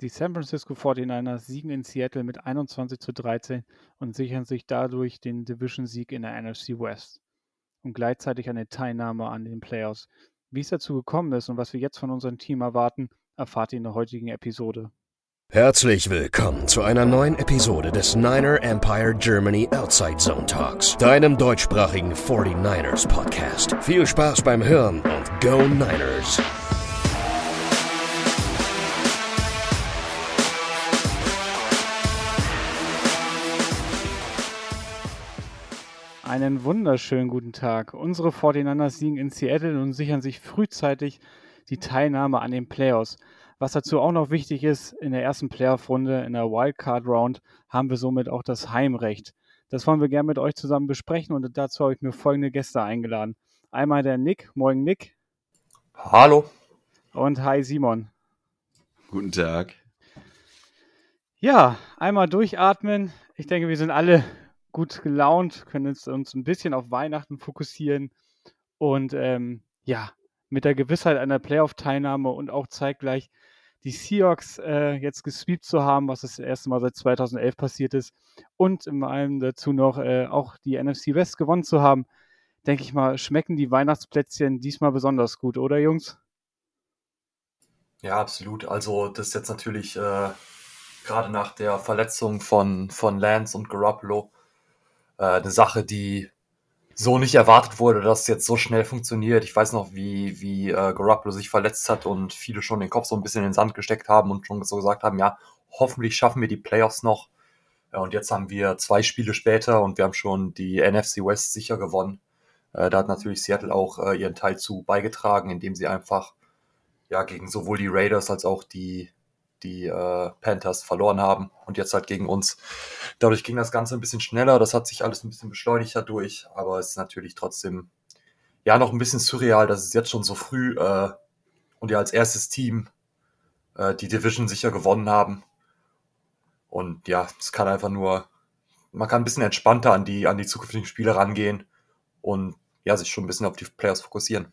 Die San Francisco 49ers siegen in Seattle mit 21 zu 13 und sichern sich dadurch den Division-Sieg in der NFC West und gleichzeitig eine Teilnahme an den Playoffs. Wie es dazu gekommen ist und was wir jetzt von unserem Team erwarten, erfahrt ihr in der heutigen Episode. Herzlich willkommen zu einer neuen Episode des Niner Empire Germany Outside Zone Talks, deinem deutschsprachigen 49ers Podcast. Viel Spaß beim Hören und Go Niners! Einen wunderschönen guten Tag. Unsere 49ers siegen in Seattle und sichern sich frühzeitig die Teilnahme an den Playoffs. Was dazu auch noch wichtig ist, in der ersten Playoff-Runde, in der Wildcard-Round, haben wir somit auch das Heimrecht. Das wollen wir gerne mit euch zusammen besprechen und dazu habe ich mir folgende Gäste eingeladen. Einmal der Nick. Moin, Nick. Hallo. Und hi, Simon. Guten Tag. Ja, einmal durchatmen. Ich denke, wir sind alle gut gelaunt, können uns, uns ein bisschen auf Weihnachten fokussieren und ähm, ja, mit der Gewissheit einer Playoff-Teilnahme und auch zeitgleich die Seahawks äh, jetzt gesweept zu haben, was das erste Mal seit 2011 passiert ist und in allem dazu noch äh, auch die NFC West gewonnen zu haben, denke ich mal, schmecken die Weihnachtsplätzchen diesmal besonders gut, oder Jungs? Ja, absolut. Also das ist jetzt natürlich äh, gerade nach der Verletzung von, von Lance und Garoppolo äh, eine Sache, die so nicht erwartet wurde, dass es jetzt so schnell funktioniert. Ich weiß noch, wie, wie äh, Garoppolo sich verletzt hat und viele schon den Kopf so ein bisschen in den Sand gesteckt haben und schon so gesagt haben, ja, hoffentlich schaffen wir die Playoffs noch. Ja, und jetzt haben wir zwei Spiele später und wir haben schon die NFC West sicher gewonnen. Äh, da hat natürlich Seattle auch äh, ihren Teil zu beigetragen, indem sie einfach ja gegen sowohl die Raiders als auch die die äh, Panthers verloren haben und jetzt halt gegen uns. Dadurch ging das Ganze ein bisschen schneller, das hat sich alles ein bisschen beschleunigt dadurch, aber es ist natürlich trotzdem ja noch ein bisschen surreal, dass es jetzt schon so früh äh, und ja als erstes Team äh, die Division sicher gewonnen haben. Und ja, es kann einfach nur, man kann ein bisschen entspannter an die, an die zukünftigen Spiele rangehen und ja, sich schon ein bisschen auf die Players fokussieren.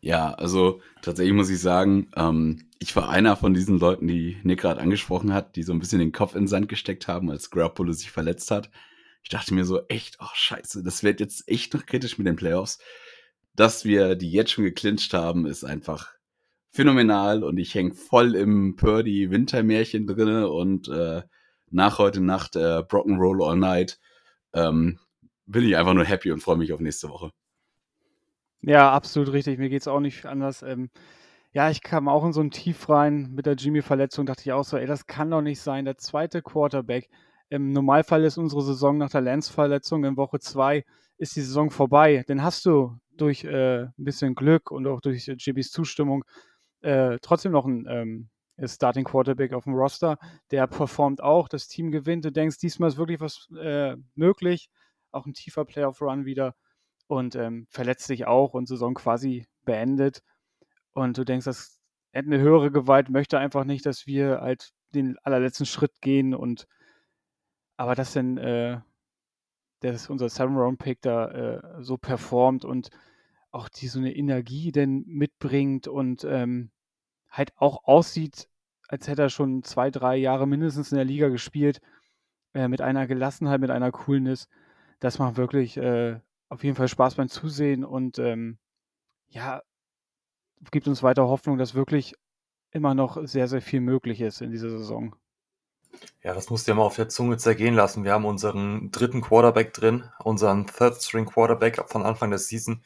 Ja, also tatsächlich muss ich sagen, ähm, ich war einer von diesen Leuten, die Nick gerade angesprochen hat, die so ein bisschen den Kopf in den Sand gesteckt haben, als Garoppolo sich verletzt hat. Ich dachte mir so, echt, oh scheiße, das wird jetzt echt noch kritisch mit den Playoffs. Dass wir die jetzt schon geclincht haben, ist einfach phänomenal und ich hänge voll im Purdy Wintermärchen drinne und äh, nach heute Nacht äh, Brocken Roll All Night ähm, bin ich einfach nur happy und freue mich auf nächste Woche. Ja, absolut richtig. Mir geht es auch nicht anders. Ähm, ja, ich kam auch in so ein Tief rein mit der Jimmy-Verletzung. Dachte ich auch so, ey, das kann doch nicht sein. Der zweite Quarterback. Im Normalfall ist unsere Saison nach der Lance-Verletzung in Woche 2 ist die Saison vorbei. Dann hast du durch äh, ein bisschen Glück und auch durch Jimmys Zustimmung äh, trotzdem noch ein ähm, Starting Quarterback auf dem Roster. Der performt auch, das Team gewinnt. Du denkst, diesmal ist wirklich was äh, möglich. Auch ein tiefer Playoff-Run wieder und ähm, verletzt sich auch und Saison quasi beendet. Und du denkst, das eine höhere Gewalt möchte einfach nicht, dass wir halt den allerletzten Schritt gehen und aber dass denn äh, dass unser Seven Round Pick da äh, so performt und auch die so eine Energie denn mitbringt und ähm, halt auch aussieht, als hätte er schon zwei, drei Jahre mindestens in der Liga gespielt, äh, mit einer Gelassenheit, mit einer Coolness. Das macht wirklich äh, auf jeden Fall Spaß beim Zusehen und ähm, ja, gibt uns weiter Hoffnung, dass wirklich immer noch sehr, sehr viel möglich ist in dieser Saison. Ja, das musst du ja mal auf der Zunge zergehen lassen. Wir haben unseren dritten Quarterback drin, unseren Third String Quarterback von Anfang der Season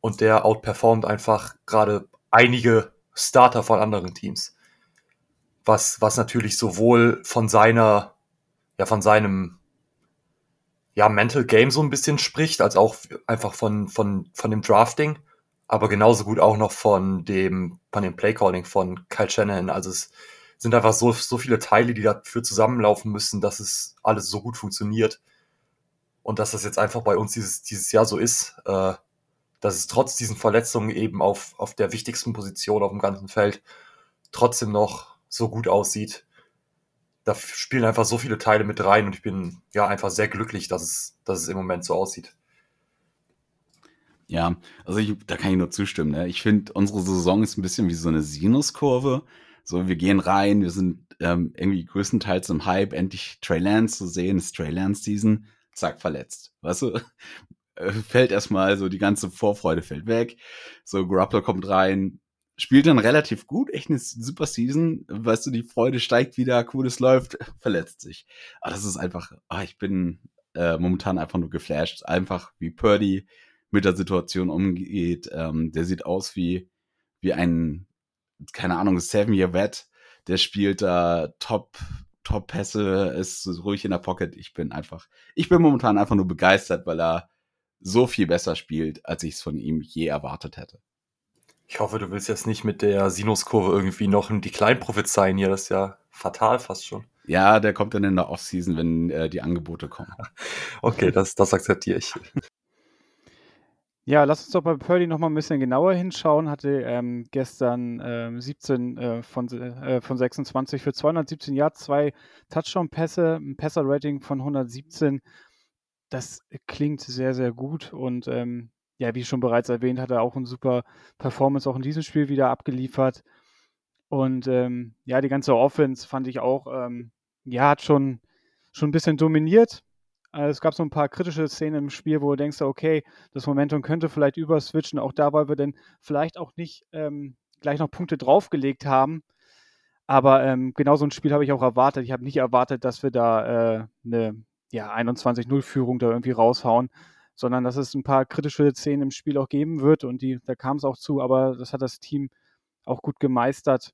und der outperformt einfach gerade einige Starter von anderen Teams. Was, was natürlich sowohl von seiner, ja, von seinem ja, Mental Game so ein bisschen spricht, als auch einfach von, von, von dem Drafting, aber genauso gut auch noch von dem, von dem Playcalling von Kyle Shanahan. Also es sind einfach so, so viele Teile, die dafür zusammenlaufen müssen, dass es alles so gut funktioniert. Und dass das jetzt einfach bei uns dieses, dieses Jahr so ist, äh, dass es trotz diesen Verletzungen eben auf, auf der wichtigsten Position auf dem ganzen Feld trotzdem noch so gut aussieht da spielen einfach so viele Teile mit rein und ich bin ja einfach sehr glücklich, dass es, dass es im Moment so aussieht. Ja, also ich, da kann ich nur zustimmen. Ne? Ich finde, unsere Saison ist ein bisschen wie so eine Sinuskurve. So, wir gehen rein, wir sind ähm, irgendwie größtenteils im Hype, endlich Trey Lance zu sehen, ist Trey Lance Season, zack, verletzt. Weißt du? Äh, fällt erstmal so die ganze Vorfreude fällt weg. So, Garoppolo kommt rein, spielt dann relativ gut, echt eine super Season. Weißt du, die Freude steigt wieder, cooles läuft, verletzt sich. Aber das ist einfach, ah, ich bin äh, momentan einfach nur geflasht. Einfach wie Purdy mit der Situation umgeht. Ähm, der sieht aus wie, wie ein, keine Ahnung, Seven-Year-Vet. Der spielt da top, Top-Pässe, ist ruhig in der Pocket. Ich bin einfach, ich bin momentan einfach nur begeistert, weil er so viel besser spielt, als ich es von ihm je erwartet hätte. Ich hoffe, du willst jetzt nicht mit der Sinuskurve irgendwie noch ein Decline prophezeien hier. Das ist ja fatal fast schon. Ja, der kommt dann in der Offseason, wenn äh, die Angebote kommen. okay, das, das akzeptiere ich. Ja, lass uns doch bei Purdy noch mal ein bisschen genauer hinschauen. Hatte ähm, gestern ähm, 17 äh, von, äh, von 26 für 217 Yards, zwei Touchdown-Pässe, ein Passer-Rating von 117. Das klingt sehr, sehr gut und ähm, ja, wie schon bereits erwähnt, hat er auch eine super Performance auch in diesem Spiel wieder abgeliefert. Und ähm, ja, die ganze Offense fand ich auch, ähm, ja, hat schon, schon ein bisschen dominiert. Also es gab so ein paar kritische Szenen im Spiel, wo du denkst, okay, das Momentum könnte vielleicht überswitchen, auch da, weil wir dann vielleicht auch nicht ähm, gleich noch Punkte draufgelegt haben. Aber ähm, genau so ein Spiel habe ich auch erwartet. Ich habe nicht erwartet, dass wir da äh, eine ja, 21-0-Führung da irgendwie raushauen sondern dass es ein paar kritische Szenen im Spiel auch geben wird und die, da kam es auch zu, aber das hat das Team auch gut gemeistert.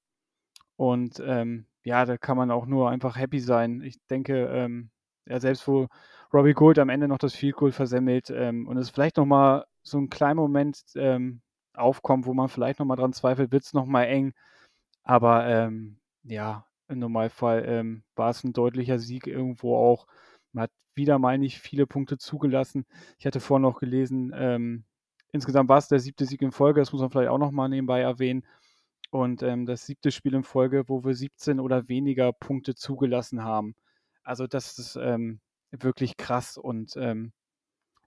Und ähm, ja, da kann man auch nur einfach happy sein. Ich denke, ähm, ja, selbst wo Robbie Gould am Ende noch das Field Goal versemmelt ähm, und es vielleicht nochmal so ein kleiner Moment ähm, aufkommt, wo man vielleicht nochmal dran zweifelt, wird es nochmal eng. Aber ähm, ja, im Normalfall ähm, war es ein deutlicher Sieg irgendwo auch. Man hat wieder mal nicht viele Punkte zugelassen. Ich hatte vorhin noch gelesen, ähm, insgesamt war es der siebte Sieg in Folge, das muss man vielleicht auch nochmal nebenbei erwähnen. Und ähm, das siebte Spiel in Folge, wo wir 17 oder weniger Punkte zugelassen haben. Also das ist ähm, wirklich krass und ähm,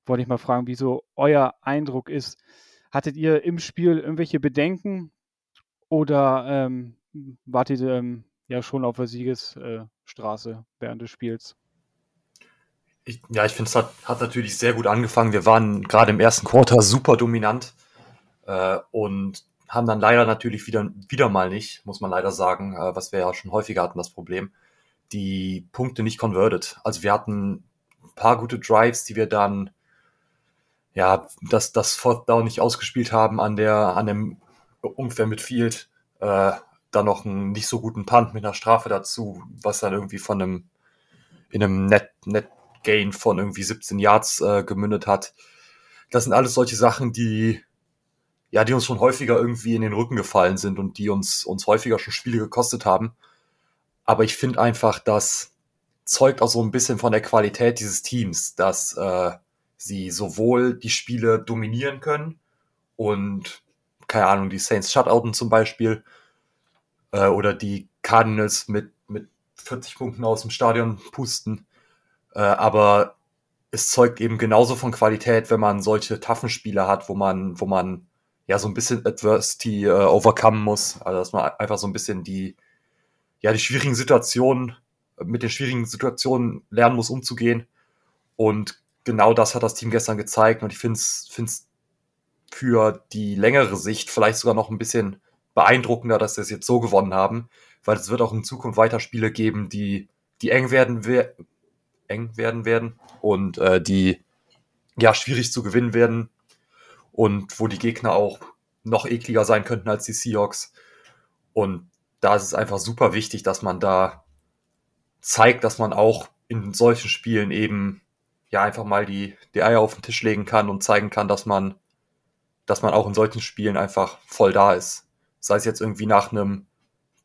wollte ich mal fragen, wie so euer Eindruck ist. Hattet ihr im Spiel irgendwelche Bedenken oder ähm, wart ihr ähm, ja schon auf der Siegesstraße äh, während des Spiels? Ich, ja, ich finde, es hat, hat natürlich sehr gut angefangen. Wir waren gerade im ersten Quarter super dominant äh, und haben dann leider natürlich wieder, wieder mal nicht, muss man leider sagen, äh, was wir ja schon häufiger hatten, das Problem, die Punkte nicht converted. Also wir hatten ein paar gute Drives, die wir dann, ja, das, das Fourth Down nicht ausgespielt haben an der, an dem ungefähr Midfield, äh, dann noch einen nicht so guten Punt mit einer Strafe dazu, was dann irgendwie von einem, in einem Net, Net Gain von irgendwie 17 Yards äh, gemündet hat. Das sind alles solche Sachen, die ja, die uns schon häufiger irgendwie in den Rücken gefallen sind und die uns, uns häufiger schon Spiele gekostet haben. Aber ich finde einfach, das zeugt auch so ein bisschen von der Qualität dieses Teams, dass äh, sie sowohl die Spiele dominieren können und, keine Ahnung, die Saints Shutouten zum Beispiel äh, oder die Cardinals mit, mit 40 Punkten aus dem Stadion pusten, äh, aber es zeugt eben genauso von Qualität, wenn man solche taffen Spiele hat, wo man, wo man ja so ein bisschen Adversity äh, overcome muss. Also dass man einfach so ein bisschen die, ja, die schwierigen Situationen, mit den schwierigen Situationen lernen muss, umzugehen. Und genau das hat das Team gestern gezeigt. Und ich finde es für die längere Sicht vielleicht sogar noch ein bisschen beeindruckender, dass sie es jetzt so gewonnen haben, weil es wird auch in Zukunft weiter Spiele geben, die, die eng werden, eng werden werden und äh, die ja schwierig zu gewinnen werden und wo die Gegner auch noch ekliger sein könnten als die Seahawks. Und da ist es einfach super wichtig, dass man da zeigt, dass man auch in solchen Spielen eben ja einfach mal die, die Eier auf den Tisch legen kann und zeigen kann, dass man, dass man auch in solchen Spielen einfach voll da ist. Sei es jetzt irgendwie nach einem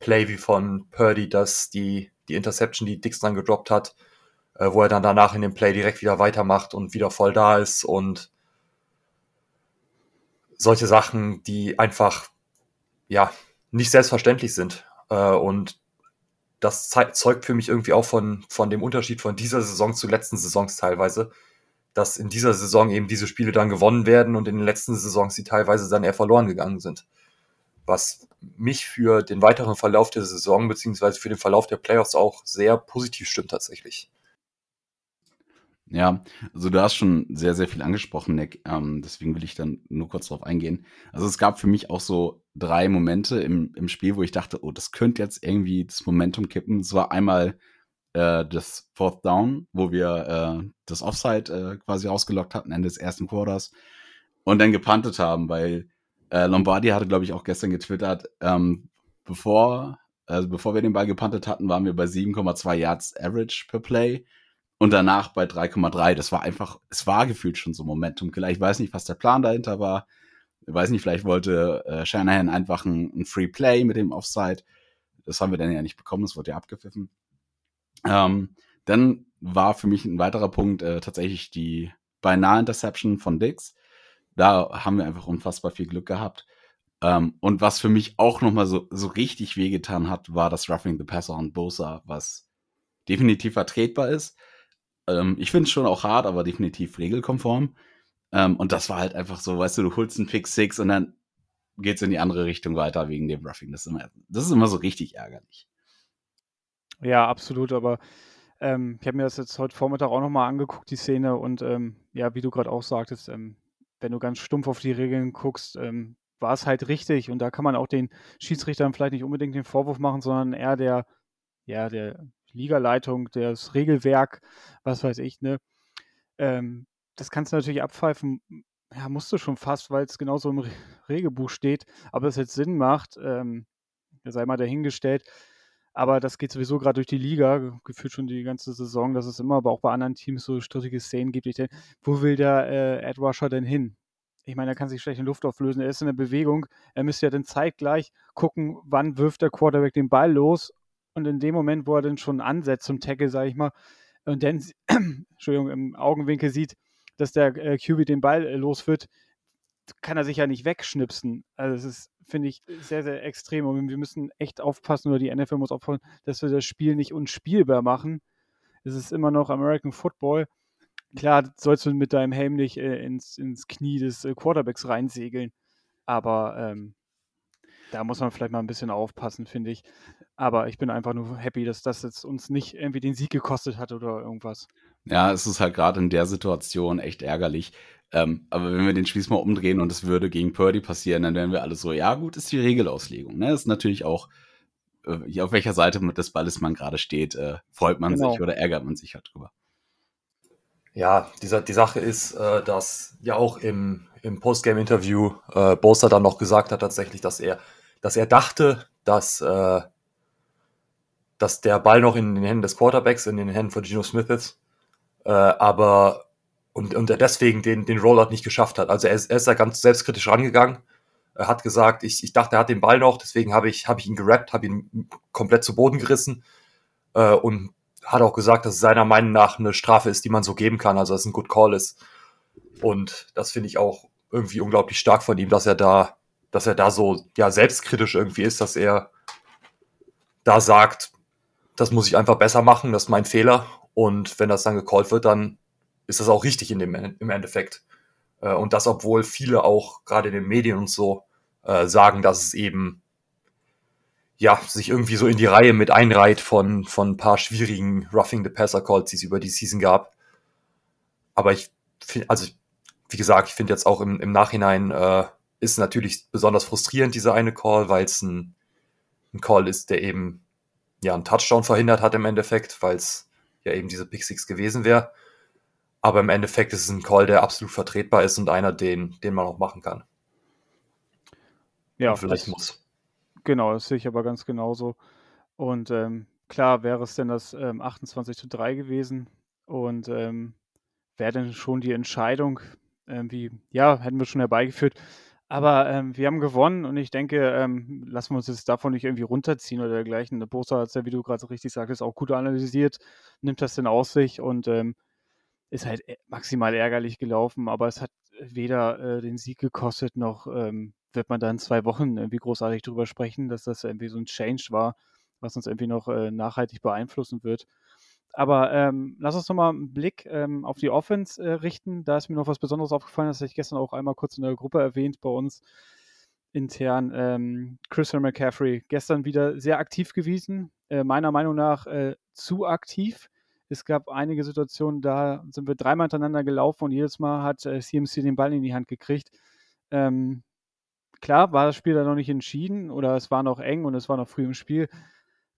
Play wie von Purdy, dass die, die Interception, die Dix dann gedroppt hat, äh, wo er dann danach in dem Play direkt wieder weitermacht und wieder voll da ist und solche Sachen, die einfach ja nicht selbstverständlich sind. Äh, und das zeugt für mich irgendwie auch von, von dem Unterschied von dieser Saison zu letzten Saisons teilweise, dass in dieser Saison eben diese Spiele dann gewonnen werden und in den letzten Saisons sie teilweise dann eher verloren gegangen sind. was mich für den weiteren Verlauf der Saison beziehungsweise für den Verlauf der Playoffs auch sehr positiv stimmt tatsächlich. Ja, also du hast schon sehr, sehr viel angesprochen, Nick. Ähm, deswegen will ich dann nur kurz darauf eingehen. Also es gab für mich auch so drei Momente im, im Spiel, wo ich dachte, oh, das könnte jetzt irgendwie das Momentum kippen. Es war einmal äh, das Fourth Down, wo wir äh, das Offside äh, quasi ausgelockt hatten, Ende des ersten Quarters und dann gepantet haben, weil äh, Lombardi hatte, glaube ich, auch gestern getwittert, ähm, bevor, also bevor wir den Ball gepantet hatten, waren wir bei 7,2 Yards Average per Play und danach bei 3,3. Das war einfach, es war gefühlt schon so Momentum. Ich weiß nicht, was der Plan dahinter war. Ich weiß nicht, vielleicht wollte äh, Shanahan einfach ein, ein, Free Play mit dem Offside. Das haben wir dann ja nicht bekommen, das wurde ja abgepfiffen. Ähm, dann war für mich ein weiterer Punkt äh, tatsächlich die beinahe Interception von Dix. Da haben wir einfach unfassbar viel Glück gehabt. Ähm, und was für mich auch nochmal so, so richtig wehgetan hat, war das Roughing the Passer und Bosa, was definitiv vertretbar ist. Ähm, ich finde es schon auch hart, aber definitiv regelkonform. Ähm, und das war halt einfach so, weißt du, du holst einen Pick Six und dann geht's in die andere Richtung weiter wegen dem Roughing. Das ist immer, das ist immer so richtig ärgerlich. Ja, absolut, aber ähm, ich habe mir das jetzt heute Vormittag auch nochmal angeguckt, die Szene, und ähm, ja, wie du gerade auch sagtest, ähm, wenn du ganz stumpf auf die Regeln guckst, ähm, war es halt richtig. Und da kann man auch den Schiedsrichtern vielleicht nicht unbedingt den Vorwurf machen, sondern eher der, ja, der Ligaleitung, das Regelwerk, was weiß ich, ne? Ähm, das kannst du natürlich abpfeifen, ja, musst du schon fast, weil es genauso im Re Regelbuch steht. Aber es jetzt Sinn macht, ähm, sei mal dahingestellt. Aber das geht sowieso gerade durch die Liga, gefühlt schon die ganze Saison, dass es immer, aber auch bei anderen Teams so strittige Szenen gibt. Ich denke, wo will der äh, Ed Rusher denn hin? Ich meine, er kann sich schlecht in Luft auflösen. Er ist in der Bewegung. Er müsste ja dann zeitgleich gucken, wann wirft der Quarterback den Ball los und in dem Moment, wo er dann schon ansetzt zum Tackle, sage ich mal, und dann, Entschuldigung, im Augenwinkel sieht, dass der äh, QB den Ball äh, los wird, kann er sich ja nicht wegschnipsen. Also das ist, finde ich, sehr, sehr extrem. Und wir müssen echt aufpassen, oder die NFL muss aufpassen, dass wir das Spiel nicht unspielbar machen. Es ist immer noch American Football. Klar, sollst du mit deinem Helm nicht äh, ins, ins Knie des äh, Quarterbacks reinsegeln. Aber ähm, da muss man vielleicht mal ein bisschen aufpassen, finde ich. Aber ich bin einfach nur happy, dass das jetzt uns nicht irgendwie den Sieg gekostet hat oder irgendwas. Ja, es ist halt gerade in der Situation echt ärgerlich. Ähm, aber wenn wir den Spieß mal umdrehen und es würde gegen Purdy passieren, dann wären wir alle so, ja gut, ist die Regelauslegung. Ne? Ist natürlich auch, äh, auf welcher Seite des Balles man gerade steht, äh, freut man genau. sich oder ärgert man sich halt drüber. Ja, die, die Sache ist, äh, dass ja auch im, im Postgame-Interview äh, Boster dann noch gesagt hat tatsächlich, dass er, dass er dachte, dass äh, dass der Ball noch in den Händen des Quarterbacks, in den Händen von Geno Smith ist, äh, aber und, und er deswegen den, den Rollout nicht geschafft hat. Also er ist, er ist da ganz selbstkritisch rangegangen. Er hat gesagt, ich, ich dachte, er hat den Ball noch, deswegen habe ich, hab ich ihn gerappt, habe ihn komplett zu Boden gerissen äh, und hat auch gesagt, dass es seiner Meinung nach eine Strafe ist, die man so geben kann, also dass es ein Good Call ist. Und das finde ich auch irgendwie unglaublich stark von ihm, dass er da, dass er da so ja selbstkritisch irgendwie ist, dass er da sagt, das muss ich einfach besser machen, das ist mein Fehler. Und wenn das dann gecallt wird, dann ist das auch richtig in dem, im Endeffekt. Äh, und das, obwohl viele auch gerade in den Medien und so äh, sagen, dass es eben ja, sich irgendwie so in die Reihe mit einreiht von, von ein paar schwierigen Roughing the Passer Calls, die es über die Season gab. Aber ich finde, also wie gesagt, ich finde jetzt auch im, im Nachhinein äh, ist natürlich besonders frustrierend, dieser eine Call, weil es ein, ein Call ist, der eben ja einen Touchdown verhindert hat im Endeffekt, weil es ja eben diese Pick Six gewesen wäre. Aber im Endeffekt ist es ein Call, der absolut vertretbar ist und einer, den, den man auch machen kann. Ja, und vielleicht das, muss. Genau, das sehe ich aber ganz genauso. Und ähm, klar wäre es denn das ähm, 28 zu 3 gewesen und ähm, wäre denn schon die Entscheidung, wie, ja, hätten wir schon herbeigeführt, aber ähm, wir haben gewonnen und ich denke, ähm, lassen wir uns jetzt davon nicht irgendwie runterziehen oder dergleichen. Der Poster hat es ja, wie du gerade so richtig sagtest, auch gut analysiert, nimmt das denn aus sich und ähm, ist halt e, maximal ärgerlich gelaufen, aber es hat weder äh, den Sieg gekostet, noch ähm, wird man da in zwei Wochen irgendwie großartig drüber sprechen, dass das irgendwie so ein Change war, was uns irgendwie noch äh, nachhaltig beeinflussen wird. Aber ähm, lass uns nochmal einen Blick ähm, auf die Offense äh, richten. Da ist mir noch was Besonderes aufgefallen, das hatte ich gestern auch einmal kurz in der Gruppe erwähnt bei uns. intern. Ähm, Christian McCaffrey gestern wieder sehr aktiv gewesen, äh, meiner Meinung nach äh, zu aktiv. Es gab einige Situationen, da sind wir dreimal hintereinander gelaufen und jedes Mal hat äh, CMC den Ball in die Hand gekriegt. Ähm, klar war das Spiel da noch nicht entschieden oder es war noch eng und es war noch früh im Spiel.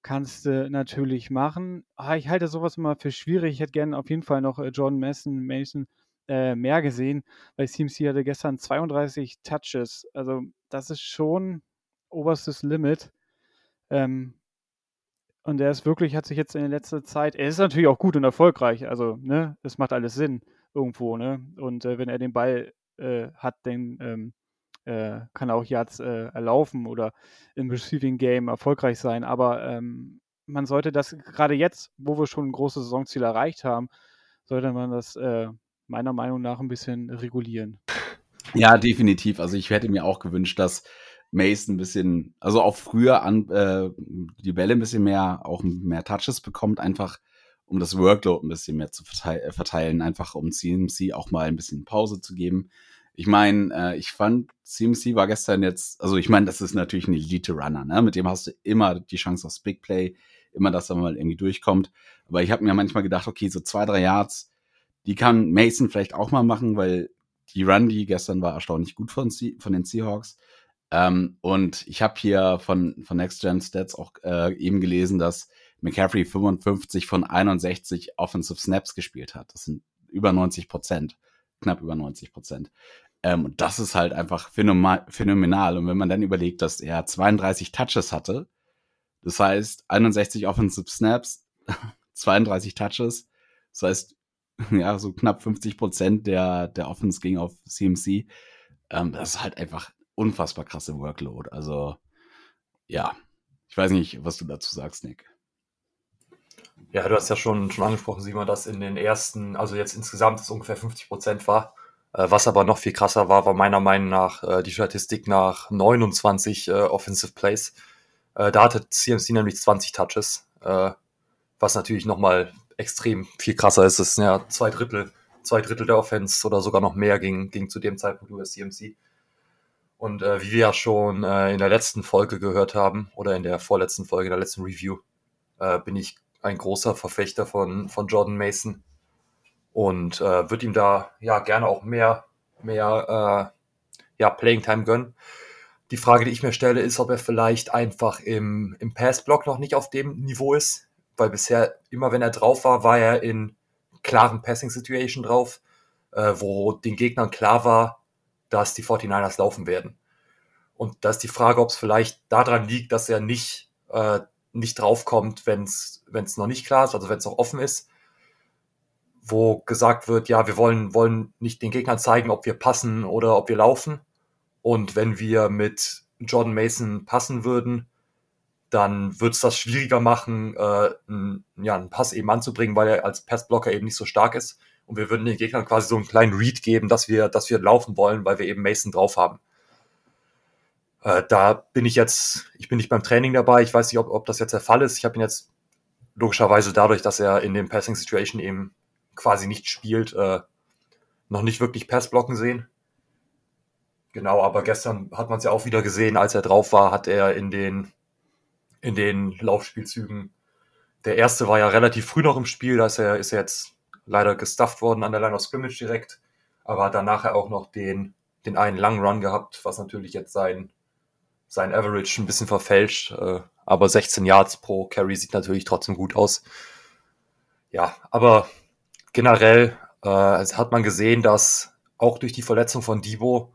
Kannst du natürlich machen. Ah, ich halte sowas immer für schwierig. Ich hätte gerne auf jeden Fall noch äh, Jordan Mason, Mason äh, mehr gesehen, weil CMC hatte gestern 32 Touches. Also das ist schon oberstes Limit. Ähm, und er ist wirklich, hat sich jetzt in der letzten Zeit, er ist natürlich auch gut und erfolgreich, also, ne, es macht alles Sinn irgendwo, ne? Und äh, wenn er den Ball äh, hat, dann ähm, äh, kann auch Yards äh, erlaufen oder im Receiving Game erfolgreich sein. Aber ähm, man sollte das gerade jetzt, wo wir schon ein großes Saisonziel erreicht haben, sollte man das äh, meiner Meinung nach ein bisschen regulieren. Ja, definitiv. Also ich hätte mir auch gewünscht, dass Mason ein bisschen, also auch früher an äh, die Bälle ein bisschen mehr, auch mehr Touches bekommt, einfach um das Workload ein bisschen mehr zu äh, verteilen, einfach um CMC auch mal ein bisschen Pause zu geben. Ich meine, äh, ich fand, CMC war gestern jetzt, also ich meine, das ist natürlich ein Elite-Runner, ne? Mit dem hast du immer die Chance aufs Big Play, immer, dass er mal irgendwie durchkommt. Aber ich habe mir manchmal gedacht, okay, so zwei, drei Yards, die kann Mason vielleicht auch mal machen, weil die Run, die gestern war erstaunlich gut von, von den Seahawks. Ähm, und ich habe hier von, von Next Gen Stats auch äh, eben gelesen, dass McCaffrey 55 von 61 Offensive Snaps gespielt hat. Das sind über 90 Prozent, knapp über 90 Prozent. Ähm, und das ist halt einfach phänomenal. Und wenn man dann überlegt, dass er 32 Touches hatte, das heißt 61 Offensive Snaps, 32 Touches, das heißt ja so knapp 50 Prozent der der Offense ging auf CMC. Ähm, das ist halt einfach unfassbar krasse Workload. Also, ja, ich weiß nicht, was du dazu sagst, Nick. Ja, du hast ja schon, schon angesprochen, Simon, dass in den ersten, also jetzt insgesamt es ungefähr 50 Prozent war. Äh, was aber noch viel krasser war, war meiner Meinung nach äh, die Statistik nach 29 äh, Offensive Plays. Äh, da hatte CMC nämlich 20 Touches, äh, was natürlich nochmal extrem viel krasser ist. Es sind ja zwei Drittel, zwei Drittel der Offense oder sogar noch mehr ging, ging zu dem Zeitpunkt über CMC. Und wie wir ja schon äh, in der letzten Folge gehört haben, oder in der vorletzten Folge, in der letzten Review, äh, bin ich ein großer Verfechter von, von Jordan Mason und äh, würde ihm da ja gerne auch mehr, mehr äh, ja, Playing Time gönnen. Die Frage, die ich mir stelle, ist, ob er vielleicht einfach im, im Pass-Block noch nicht auf dem Niveau ist, weil bisher immer, wenn er drauf war, war er in klaren Passing-Situation drauf, äh, wo den Gegnern klar war, dass die 49ers laufen werden. Und da ist die Frage, ob es vielleicht daran liegt, dass er nicht, äh, nicht draufkommt, wenn es noch nicht klar ist, also wenn es noch offen ist, wo gesagt wird, ja, wir wollen, wollen nicht den Gegnern zeigen, ob wir passen oder ob wir laufen. Und wenn wir mit Jordan Mason passen würden, dann wird es das schwieriger machen, äh, einen, ja, einen Pass eben anzubringen, weil er als Passblocker eben nicht so stark ist und wir würden den Gegnern quasi so einen kleinen Read geben, dass wir, dass wir laufen wollen, weil wir eben Mason drauf haben. Äh, da bin ich jetzt, ich bin nicht beim Training dabei, ich weiß nicht, ob, ob das jetzt der Fall ist. Ich habe ihn jetzt logischerweise dadurch, dass er in dem Passing Situation eben quasi nicht spielt, äh, noch nicht wirklich Passblocken sehen. Genau, aber gestern hat man es ja auch wieder gesehen, als er drauf war, hat er in den, in den Laufspielzügen, der erste war ja relativ früh noch im Spiel, da ist er, ist er jetzt leider gestufft worden an der Line of Scrimmage direkt, aber hat dann nachher auch noch den, den einen langen Run gehabt, was natürlich jetzt sein, sein Average ein bisschen verfälscht. Äh, aber 16 Yards pro Carry sieht natürlich trotzdem gut aus. Ja, aber generell äh, hat man gesehen, dass auch durch die Verletzung von Debo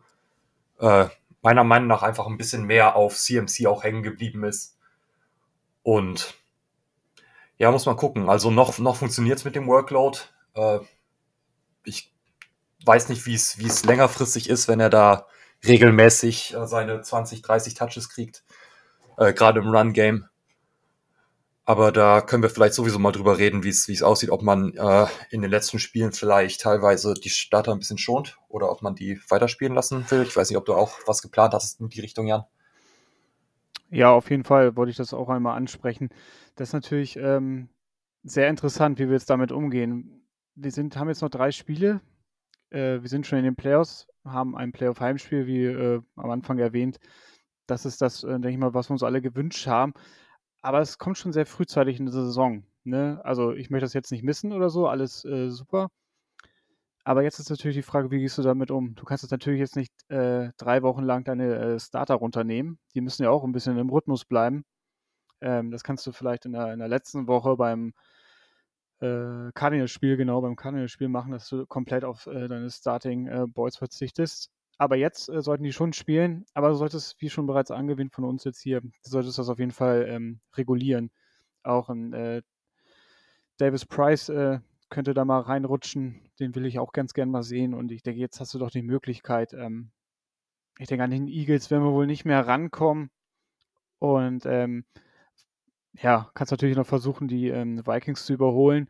äh, meiner Meinung nach einfach ein bisschen mehr auf CMC auch hängen geblieben ist. Und ja, muss man gucken. Also noch, noch funktioniert es mit dem Workload. Äh, ich weiß nicht, wie es längerfristig ist, wenn er da regelmäßig äh, seine 20, 30 Touches kriegt, äh, gerade im Run-Game. Aber da können wir vielleicht sowieso mal drüber reden, wie es aussieht, ob man äh, in den letzten Spielen vielleicht teilweise die Starter ein bisschen schont oder ob man die weiterspielen lassen will. Ich weiß nicht, ob du auch was geplant hast in die Richtung, Jan. Ja, auf jeden Fall wollte ich das auch einmal ansprechen. Das ist natürlich ähm, sehr interessant, wie wir jetzt damit umgehen wir sind, haben jetzt noch drei Spiele. Äh, wir sind schon in den Playoffs, haben ein Playoff-Heimspiel, wie äh, am Anfang erwähnt. das ist das, äh, denke ich mal, was wir uns alle gewünscht haben. Aber es kommt schon sehr frühzeitig in der Saison. Ne? Also ich möchte das jetzt nicht missen oder so, alles äh, super. Aber jetzt ist natürlich die Frage, wie gehst du damit um? Du kannst jetzt natürlich jetzt nicht äh, drei Wochen lang deine äh, Starter runternehmen. Die müssen ja auch ein bisschen im Rhythmus bleiben. Ähm, das kannst du vielleicht in der, in der letzten Woche beim äh, Cardinals-Spiel, genau, beim Cardinals-Spiel machen, dass du komplett auf äh, deine Starting-Boys äh, verzichtest. Aber jetzt äh, sollten die schon spielen, aber du solltest, wie schon bereits angewähnt von uns jetzt hier, solltest das auf jeden Fall ähm, regulieren. Auch ein äh, Davis Price äh, könnte da mal reinrutschen, den will ich auch ganz gern mal sehen. Und ich denke, jetzt hast du doch die Möglichkeit, ähm, ich denke, an den Eagles werden wir wohl nicht mehr rankommen. Und ähm, ja, kannst natürlich noch versuchen, die ähm, Vikings zu überholen.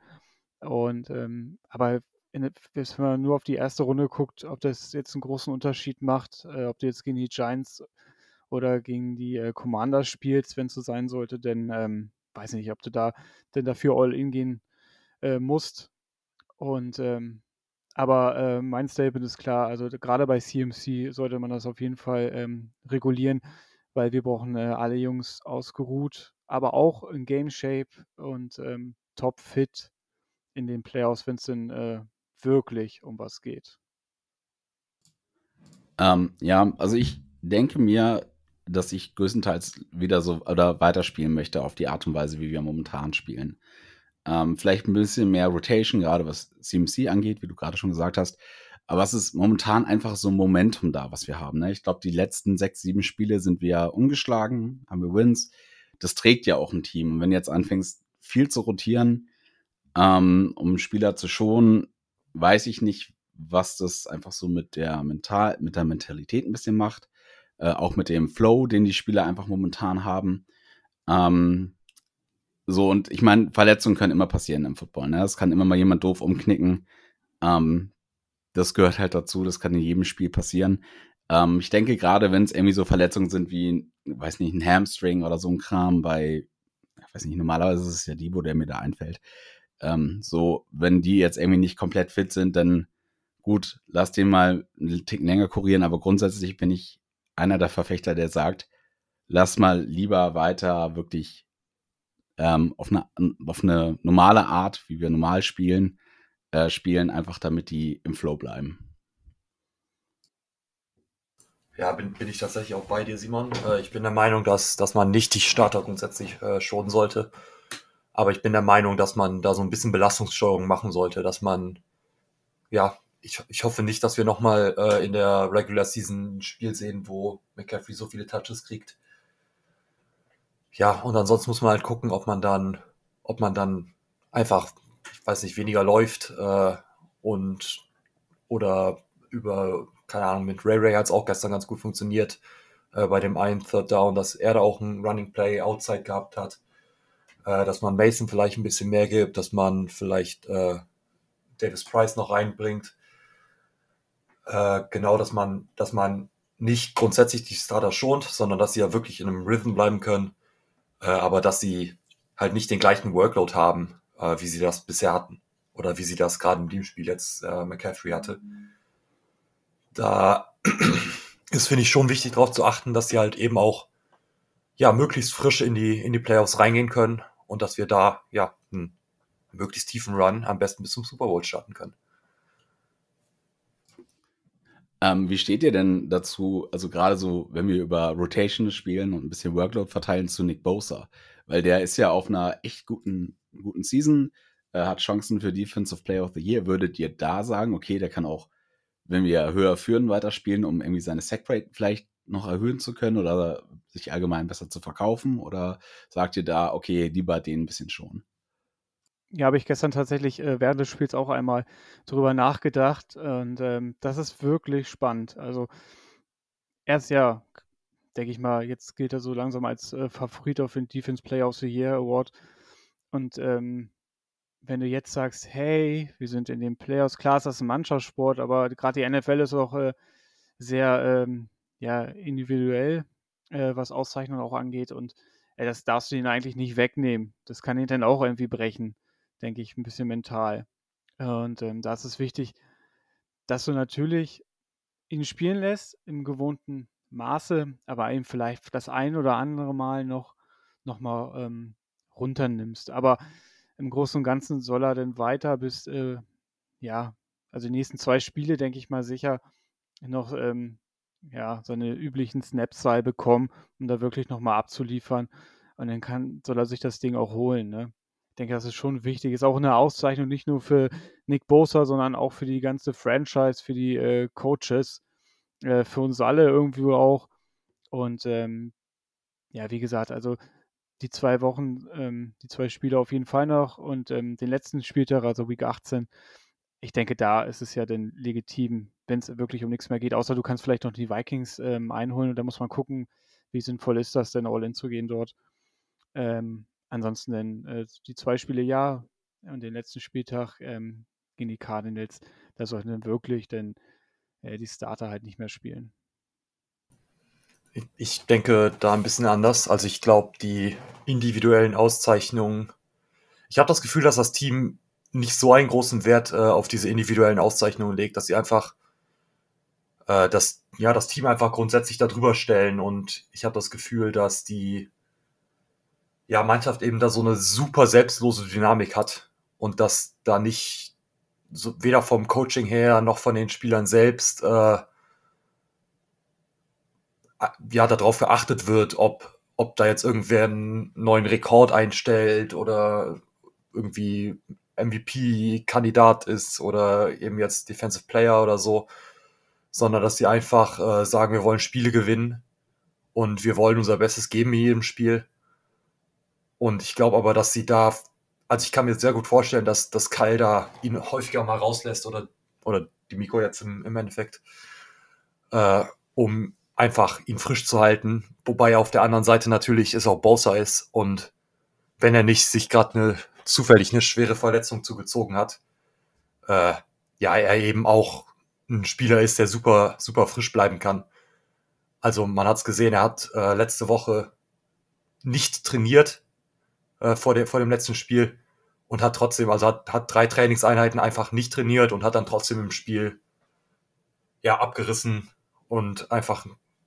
Und ähm, aber in, wenn man nur auf die erste Runde guckt, ob das jetzt einen großen Unterschied macht, äh, ob du jetzt gegen die Giants oder gegen die äh, Commanders spielst, wenn es so sein sollte, denn ähm, weiß nicht, ob du da denn dafür All-In gehen äh, musst. Und ähm, aber äh, mein Statement ist klar, also gerade bei CMC sollte man das auf jeden Fall ähm, regulieren, weil wir brauchen äh, alle Jungs ausgeruht, aber auch in Game Shape und ähm, top fit in den Playoffs, wenn es denn äh, wirklich um was geht. Ähm, ja, also ich denke mir, dass ich größtenteils wieder so oder weiterspielen möchte auf die Art und Weise, wie wir momentan spielen. Ähm, vielleicht ein bisschen mehr Rotation, gerade was CMC angeht, wie du gerade schon gesagt hast. Aber es ist momentan einfach so ein Momentum da, was wir haben. Ne? Ich glaube, die letzten sechs, sieben Spiele sind wir ungeschlagen, haben wir Wins. Das trägt ja auch ein Team. Und wenn du jetzt anfängst, viel zu rotieren, ähm, um Spieler zu schonen, weiß ich nicht, was das einfach so mit der Mental, mit der Mentalität ein bisschen macht. Äh, auch mit dem Flow, den die Spieler einfach momentan haben. Ähm, so, und ich meine, Verletzungen können immer passieren im Football. Ne? Es kann immer mal jemand doof umknicken. Ähm, das gehört halt dazu, das kann in jedem Spiel passieren. Ähm, ich denke, gerade wenn es irgendwie so Verletzungen sind wie, weiß nicht, ein Hamstring oder so ein Kram bei, ich weiß nicht, normalerweise ist es ja Debo, der mir da einfällt. Ähm, so, wenn die jetzt irgendwie nicht komplett fit sind, dann gut, lass den mal einen Tick länger kurieren, aber grundsätzlich bin ich einer der Verfechter, der sagt, lass mal lieber weiter wirklich ähm, auf, eine, auf eine normale Art, wie wir normal spielen, äh, spielen, einfach damit die im Flow bleiben. Ja, bin, bin ich tatsächlich auch bei dir, Simon. Äh, ich bin der Meinung, dass, dass man nicht die Starter grundsätzlich äh, schonen sollte. Aber ich bin der Meinung, dass man da so ein bisschen Belastungssteuerung machen sollte, dass man, ja, ich, ich hoffe nicht, dass wir nochmal äh, in der Regular Season ein Spiel sehen, wo McCaffrey so viele Touches kriegt. Ja, und ansonsten muss man halt gucken, ob man dann, ob man dann einfach, ich weiß nicht, weniger läuft äh, und oder über, keine Ahnung, mit Ray Ray hat es auch gestern ganz gut funktioniert äh, bei dem einen Third Down, dass er da auch ein Running Play Outside gehabt hat äh, dass man Mason vielleicht ein bisschen mehr gibt, dass man vielleicht äh, Davis Price noch reinbringt. Äh, genau, dass man, dass man nicht grundsätzlich die Starter schont, sondern dass sie ja wirklich in einem Rhythm bleiben können, äh, aber dass sie halt nicht den gleichen Workload haben, äh, wie sie das bisher hatten. Oder wie sie das gerade in dem Spiel jetzt äh, McCaffrey hatte. Da ist, finde ich, schon wichtig darauf zu achten, dass sie halt eben auch ja, möglichst frisch in die, in die Playoffs reingehen können und dass wir da ja einen möglichst tiefen Run am besten bis zum Super Bowl starten können. Ähm, wie steht ihr denn dazu, also gerade so, wenn wir über Rotation spielen und ein bisschen Workload verteilen zu Nick Bosa? Weil der ist ja auf einer echt guten, guten Season, äh, hat Chancen für Defensive Player of the Year. Würdet ihr da sagen, okay, der kann auch, wenn wir höher führen, weiterspielen, um irgendwie seine Sackrate vielleicht noch erhöhen zu können oder sich allgemein besser zu verkaufen? Oder sagt ihr da, okay, lieber den ein bisschen schon? Ja, habe ich gestern tatsächlich äh, während des Spiels auch einmal drüber nachgedacht und ähm, das ist wirklich spannend. Also er ist ja, denke ich mal, jetzt gilt er so langsam als äh, Favorit auf den Defense Player of the Year Award und ähm, wenn du jetzt sagst, hey, wir sind in den Playoffs, klar ist das ein Mannschaftssport, aber gerade die NFL ist auch äh, sehr ähm, ja, individuell, äh, was Auszeichnung auch angeht. Und äh, das darfst du ihn eigentlich nicht wegnehmen. Das kann ihn dann auch irgendwie brechen, denke ich, ein bisschen mental. Und ähm, da ist es wichtig, dass du natürlich ihn spielen lässt im gewohnten Maße, aber eben vielleicht das ein oder andere Mal noch, noch mal ähm, runternimmst. Aber im Großen und Ganzen soll er dann weiter bis, äh, ja, also die nächsten zwei Spiele, denke ich mal sicher, noch ähm, ja, seine üblichen Snaps-Zahl bekommen, um da wirklich nochmal abzuliefern. Und dann kann, soll er sich das Ding auch holen. Ne? Ich denke, das ist schon wichtig. Ist auch eine Auszeichnung nicht nur für Nick Bosa, sondern auch für die ganze Franchise, für die äh, Coaches, äh, für uns alle irgendwie auch. Und ähm, ja, wie gesagt, also die zwei Wochen, ähm, die zwei Spiele auf jeden Fall noch und ähm, den letzten Spieltag, also Week 18, ich denke, da ist es ja dann legitim, wenn es wirklich um nichts mehr geht, außer du kannst vielleicht noch die Vikings ähm, einholen und da muss man gucken, wie sinnvoll ist das denn, all in zu gehen dort. Ähm, ansonsten dann äh, die zwei Spiele ja und den letzten Spieltag ähm, gegen die Cardinals, da sollten dann wirklich dann äh, die Starter halt nicht mehr spielen. Ich denke da ein bisschen anders. Also ich glaube, die individuellen Auszeichnungen, ich habe das Gefühl, dass das Team nicht so einen großen Wert äh, auf diese individuellen Auszeichnungen legt, dass sie einfach äh, das, ja, das Team einfach grundsätzlich darüber stellen. Und ich habe das Gefühl, dass die ja, Mannschaft eben da so eine super selbstlose Dynamik hat und dass da nicht so, weder vom Coaching her noch von den Spielern selbst äh, ja, darauf geachtet wird, ob, ob da jetzt irgendwer einen neuen Rekord einstellt oder irgendwie MVP-Kandidat ist oder eben jetzt Defensive Player oder so, sondern dass sie einfach äh, sagen, wir wollen Spiele gewinnen und wir wollen unser Bestes geben in jedem Spiel. Und ich glaube aber, dass sie da, also ich kann mir sehr gut vorstellen, dass, dass Kyle da ihn häufiger mal rauslässt oder, oder die Miko jetzt im, im Endeffekt, äh, um einfach ihn frisch zu halten. Wobei auf der anderen Seite natürlich es auch Bosa ist und wenn er nicht sich gerade eine zufällig eine schwere Verletzung zugezogen hat, äh, ja, er eben auch ein Spieler ist, der super, super frisch bleiben kann. Also man hat es gesehen, er hat äh, letzte Woche nicht trainiert äh, vor, der, vor dem letzten Spiel und hat trotzdem, also hat, hat drei Trainingseinheiten einfach nicht trainiert und hat dann trotzdem im Spiel ja abgerissen und einfach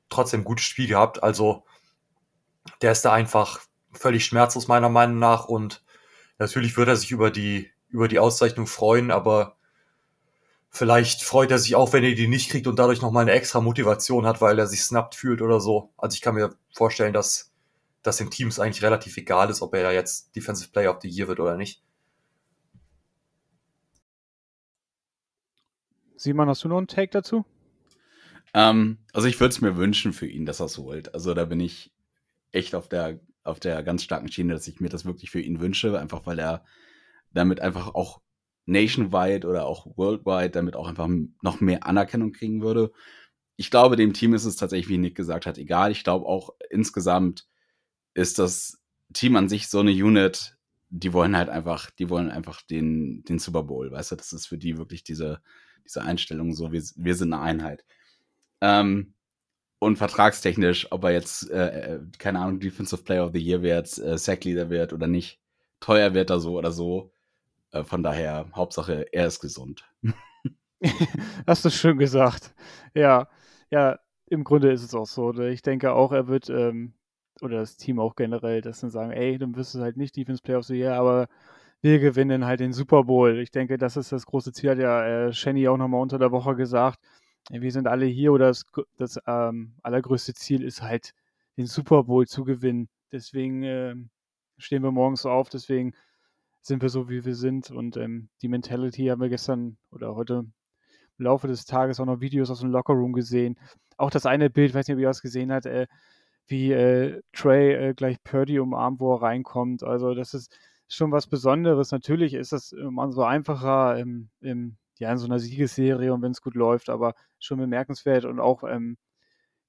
trotzdem ein gutes Spiel gehabt. Also der ist da einfach völlig schmerzlos meiner Meinung nach und natürlich wird er sich über die, über die Auszeichnung freuen, aber vielleicht freut er sich auch, wenn er die nicht kriegt und dadurch nochmal eine extra Motivation hat, weil er sich snappt fühlt oder so. Also ich kann mir vorstellen, dass das den Teams eigentlich relativ egal ist, ob er jetzt Defensive Player of the Year wird oder nicht. Simon, hast du noch einen Take dazu? Ähm, also ich würde es mir wünschen für ihn, dass er es holt. Also da bin ich echt auf der, auf der ganz starken Schiene, dass ich mir das wirklich für ihn wünsche, einfach weil er damit einfach auch nationwide oder auch worldwide damit auch einfach noch mehr Anerkennung kriegen würde. Ich glaube, dem Team ist es tatsächlich, wie Nick gesagt hat, egal. Ich glaube auch insgesamt ist das Team an sich so eine Unit, die wollen halt einfach, die wollen einfach den, den Super Bowl, weißt du, das ist für die wirklich diese, diese Einstellung so, wir, wir sind eine Einheit. Ähm, und vertragstechnisch, ob er jetzt, äh, äh, keine Ahnung, Defensive Player of the Year wird, äh, Sackleader wird oder nicht, teuer wird er so oder so. Äh, von daher, Hauptsache, er ist gesund. Hast du schön gesagt. Ja, ja, im Grunde ist es auch so. Ne? Ich denke auch, er wird, ähm, oder das Team auch generell, dass dann sagen, ey, dann wirst du halt nicht Defense Player of the Year, aber wir gewinnen halt den Super Bowl. Ich denke, das ist das große Ziel, hat ja äh, Shenny auch nochmal unter der Woche gesagt wir sind alle hier oder das, das ähm, allergrößte Ziel ist halt, den Super Bowl zu gewinnen. Deswegen äh, stehen wir morgens so auf, deswegen sind wir so, wie wir sind. Und ähm, die Mentality haben wir gestern oder heute im Laufe des Tages auch noch Videos aus dem Lockerroom gesehen. Auch das eine Bild, weiß nicht, ob ihr das gesehen habt, äh, wie äh, Trey äh, gleich Purdy umarmt, wo er reinkommt. Also das ist schon was Besonderes. Natürlich ist das immer so einfacher im, im ja, in so einer Siegesserie und wenn es gut läuft, aber schon bemerkenswert und auch ähm,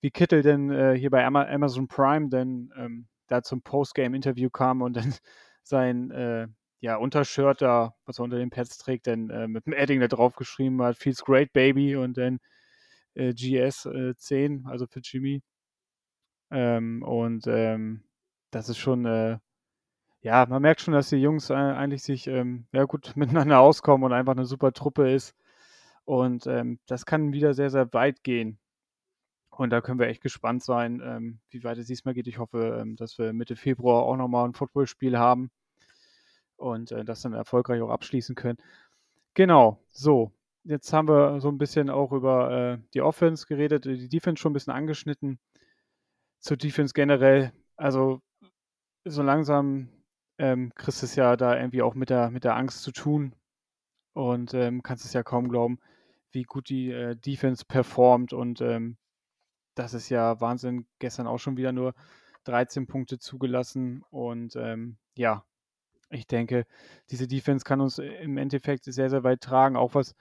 wie Kittel denn äh, hier bei Amazon Prime denn ähm, da zum Postgame-Interview kam und dann sein äh, ja, Untershirt da, was er unter den Pads trägt, dann äh, mit dem Adding da drauf geschrieben hat, Feels great, baby und dann äh, GS 10, äh, also für Jimmy. Ähm, und ähm, das ist schon äh, ja, man merkt schon, dass die Jungs äh, eigentlich sich ähm, ja gut miteinander auskommen und einfach eine super Truppe ist. Und ähm, das kann wieder sehr, sehr weit gehen. Und da können wir echt gespannt sein, ähm, wie weit es diesmal geht. Ich hoffe, ähm, dass wir Mitte Februar auch nochmal ein Footballspiel haben und äh, das dann erfolgreich auch abschließen können. Genau, so. Jetzt haben wir so ein bisschen auch über äh, die Offense geredet, die Defense schon ein bisschen angeschnitten. Zur Defense generell, also so langsam ähm, kriegst du es ja da irgendwie auch mit der, mit der Angst zu tun und ähm, kannst es ja kaum glauben, wie gut die äh, Defense performt und ähm, das ist ja Wahnsinn. Gestern auch schon wieder nur 13 Punkte zugelassen und ähm, ja, ich denke, diese Defense kann uns im Endeffekt sehr, sehr weit tragen, auch was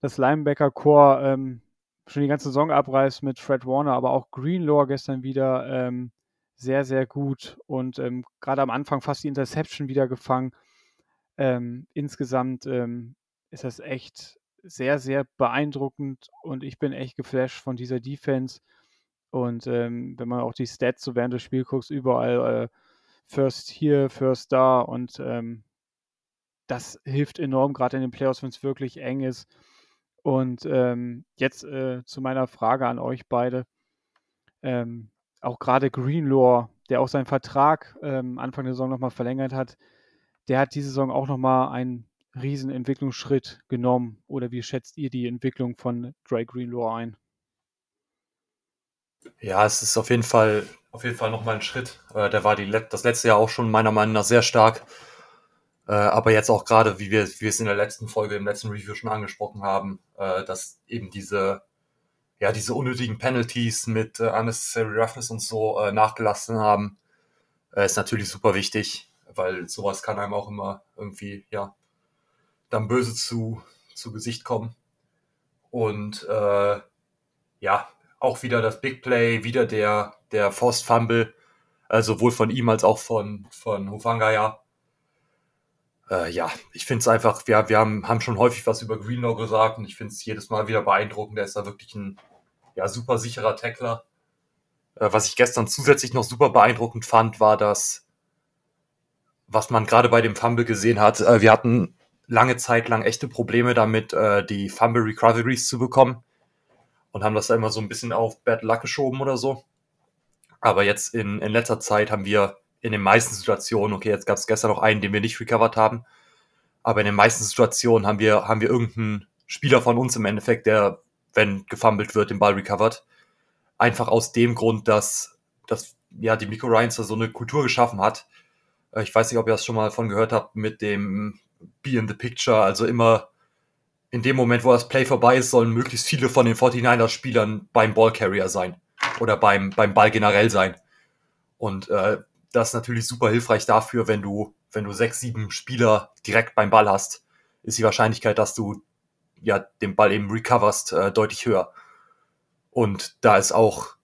das Linebacker-Core ähm, schon die ganze Saison abreißt mit Fred Warner, aber auch Greenlaw gestern wieder ähm, sehr, sehr gut und ähm, gerade am Anfang fast die Interception wieder gefangen. Ähm, insgesamt ähm, ist das echt sehr, sehr beeindruckend und ich bin echt geflasht von dieser Defense. Und ähm, wenn man auch die Stats so während des Spiels guckt, überall äh, First hier, First da und ähm, das hilft enorm, gerade in den Playoffs, wenn es wirklich eng ist. Und ähm, jetzt äh, zu meiner Frage an euch beide. Ähm, auch gerade Greenlaw, der auch seinen Vertrag ähm, Anfang der Saison nochmal verlängert hat, der hat diese Saison auch nochmal einen riesen Entwicklungsschritt genommen. Oder wie schätzt ihr die Entwicklung von Dre Greenlaw ein? Ja, es ist auf jeden Fall, auf jeden Fall nochmal ein Schritt. Äh, der war die, das letzte Jahr auch schon meiner Meinung nach sehr stark. Äh, aber jetzt auch gerade, wie wir, wie wir es in der letzten Folge, im letzten Review schon angesprochen haben, äh, dass eben diese, ja, diese unnötigen Penalties mit äh, unnecessary roughness und so äh, nachgelassen haben, äh, ist natürlich super wichtig, weil sowas kann einem auch immer irgendwie, ja, dann böse zu, zu Gesicht kommen. Und äh, ja, auch wieder das Big Play, wieder der, der Forced Fumble, äh, sowohl von ihm als auch von, von Hufanga, ja. Äh, ja, ich finde es einfach, wir, wir haben, haben schon häufig was über Greenlaw gesagt und ich finde es jedes Mal wieder beeindruckend. Der ist da wirklich ein ja, super sicherer Tackler. Äh, was ich gestern zusätzlich noch super beeindruckend fand, war das, was man gerade bei dem Fumble gesehen hat. Äh, wir hatten lange Zeit lang echte Probleme damit, äh, die Fumble Recoveries zu bekommen und haben das da immer so ein bisschen auf Bad Luck geschoben oder so. Aber jetzt in, in letzter Zeit haben wir in den meisten Situationen, okay, jetzt gab es gestern noch einen, den wir nicht recovered haben, aber in den meisten Situationen haben wir, haben wir irgendeinen Spieler von uns im Endeffekt, der, wenn gefummelt wird, den Ball recovert. Einfach aus dem Grund, dass, dass ja, die Miko Ryans da so eine Kultur geschaffen hat. Äh, ich weiß nicht, ob ihr das schon mal von gehört habt mit dem Be in the Picture, also immer in dem Moment, wo das Play vorbei ist, sollen möglichst viele von den 49ers-Spielern beim Ballcarrier sein oder beim, beim Ball generell sein. Und äh, das ist natürlich super hilfreich dafür, wenn du, wenn du sechs, sieben Spieler direkt beim Ball hast, ist die Wahrscheinlichkeit, dass du ja den Ball eben recoverst, äh, deutlich höher. Und da ist auch,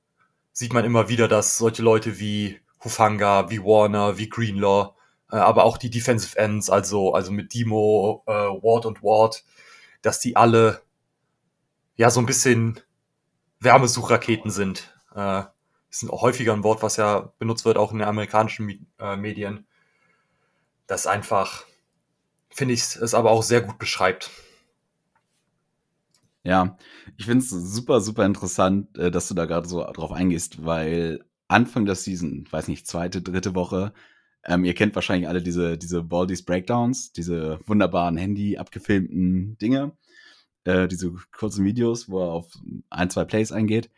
sieht man immer wieder, dass solche Leute wie Hufanga, wie Warner, wie Greenlaw, äh, aber auch die Defensive Ends, also, also mit Demo, äh, Ward und Ward, dass die alle ja so ein bisschen Wärmesuchraketen sind. Äh, ist ein häufiger ein Wort, was ja benutzt wird, auch in den amerikanischen äh, Medien. Das einfach, finde ich, es aber auch sehr gut beschreibt. Ja, ich finde es super, super interessant, äh, dass du da gerade so drauf eingehst, weil Anfang der Season, weiß nicht, zweite, dritte Woche, ähm, ihr kennt wahrscheinlich alle diese, diese Baldies Breakdowns, diese wunderbaren Handy abgefilmten Dinge, äh, diese kurzen Videos, wo er auf ein, zwei Plays eingeht.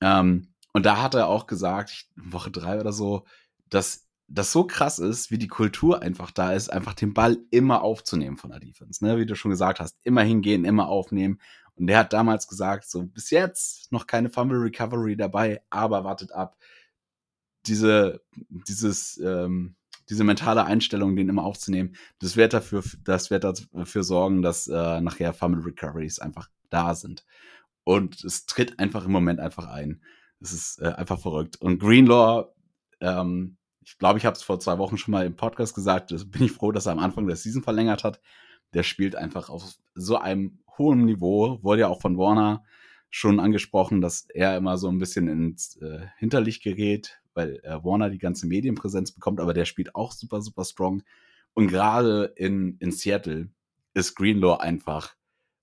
Ähm, und da hat er auch gesagt, Woche drei oder so, dass das so krass ist, wie die Kultur einfach da ist, einfach den Ball immer aufzunehmen von der Defense. Ne? Wie du schon gesagt hast, immer hingehen, immer aufnehmen. Und der hat damals gesagt, so bis jetzt noch keine Fumble Recovery dabei, aber wartet ab. Diese, dieses, ähm, diese mentale Einstellung, den immer aufzunehmen, das wird dafür, das wird dafür sorgen, dass äh, nachher Fumble Recoveries einfach da sind. Und es tritt einfach im Moment einfach ein. Es ist äh, einfach verrückt. Und Greenlaw, ähm, ich glaube, ich habe es vor zwei Wochen schon mal im Podcast gesagt, bin ich froh, dass er am Anfang der Season verlängert hat. Der spielt einfach auf so einem hohen Niveau, wurde ja auch von Warner schon angesprochen, dass er immer so ein bisschen ins äh, Hinterlicht gerät, weil äh, Warner die ganze Medienpräsenz bekommt, aber der spielt auch super, super strong. Und gerade in, in Seattle ist Greenlaw einfach,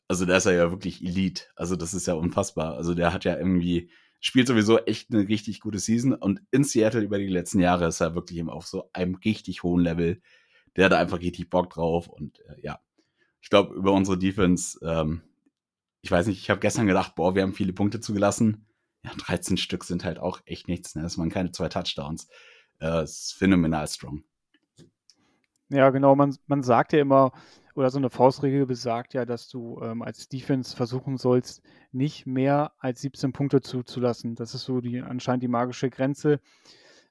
also da ist er ja wirklich Elite. Also das ist ja unfassbar. Also der hat ja irgendwie spielt sowieso echt eine richtig gute Season und in Seattle über die letzten Jahre ist er wirklich auf so einem richtig hohen Level. Der hat einfach richtig Bock drauf und äh, ja, ich glaube, über unsere Defense, ähm, ich weiß nicht, ich habe gestern gedacht, boah, wir haben viele Punkte zugelassen. Ja, 13 Stück sind halt auch echt nichts. Ne? Das waren keine zwei Touchdowns. Äh, ist phänomenal strong. Ja, genau. Man, man sagt ja immer, oder so eine Faustregel besagt ja, dass du ähm, als Defense versuchen sollst, nicht mehr als 17 Punkte zuzulassen. Das ist so die anscheinend die magische Grenze.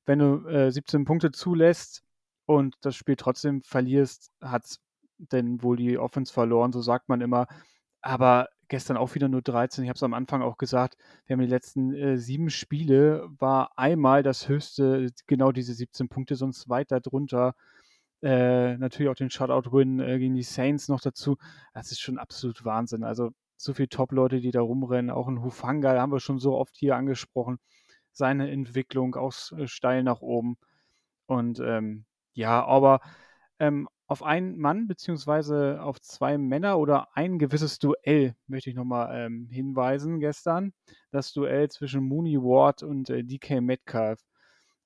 Wenn du äh, 17 Punkte zulässt und das Spiel trotzdem verlierst, hat es denn wohl die Offense verloren, so sagt man immer. Aber gestern auch wieder nur 13. Ich habe es am Anfang auch gesagt, wir haben die letzten äh, sieben Spiele, war einmal das höchste, genau diese 17 Punkte, sonst weiter drunter. Äh, natürlich auch den Shutout-Win äh, gegen die Saints noch dazu. Das ist schon absolut Wahnsinn. Also so viele Top-Leute, die da rumrennen. Auch ein Hufanga, haben wir schon so oft hier angesprochen. Seine Entwicklung auch äh, steil nach oben. Und ähm, ja, aber ähm, auf einen Mann beziehungsweise auf zwei Männer oder ein gewisses Duell möchte ich nochmal ähm, hinweisen gestern. Das Duell zwischen Mooney Ward und äh, DK Metcalf.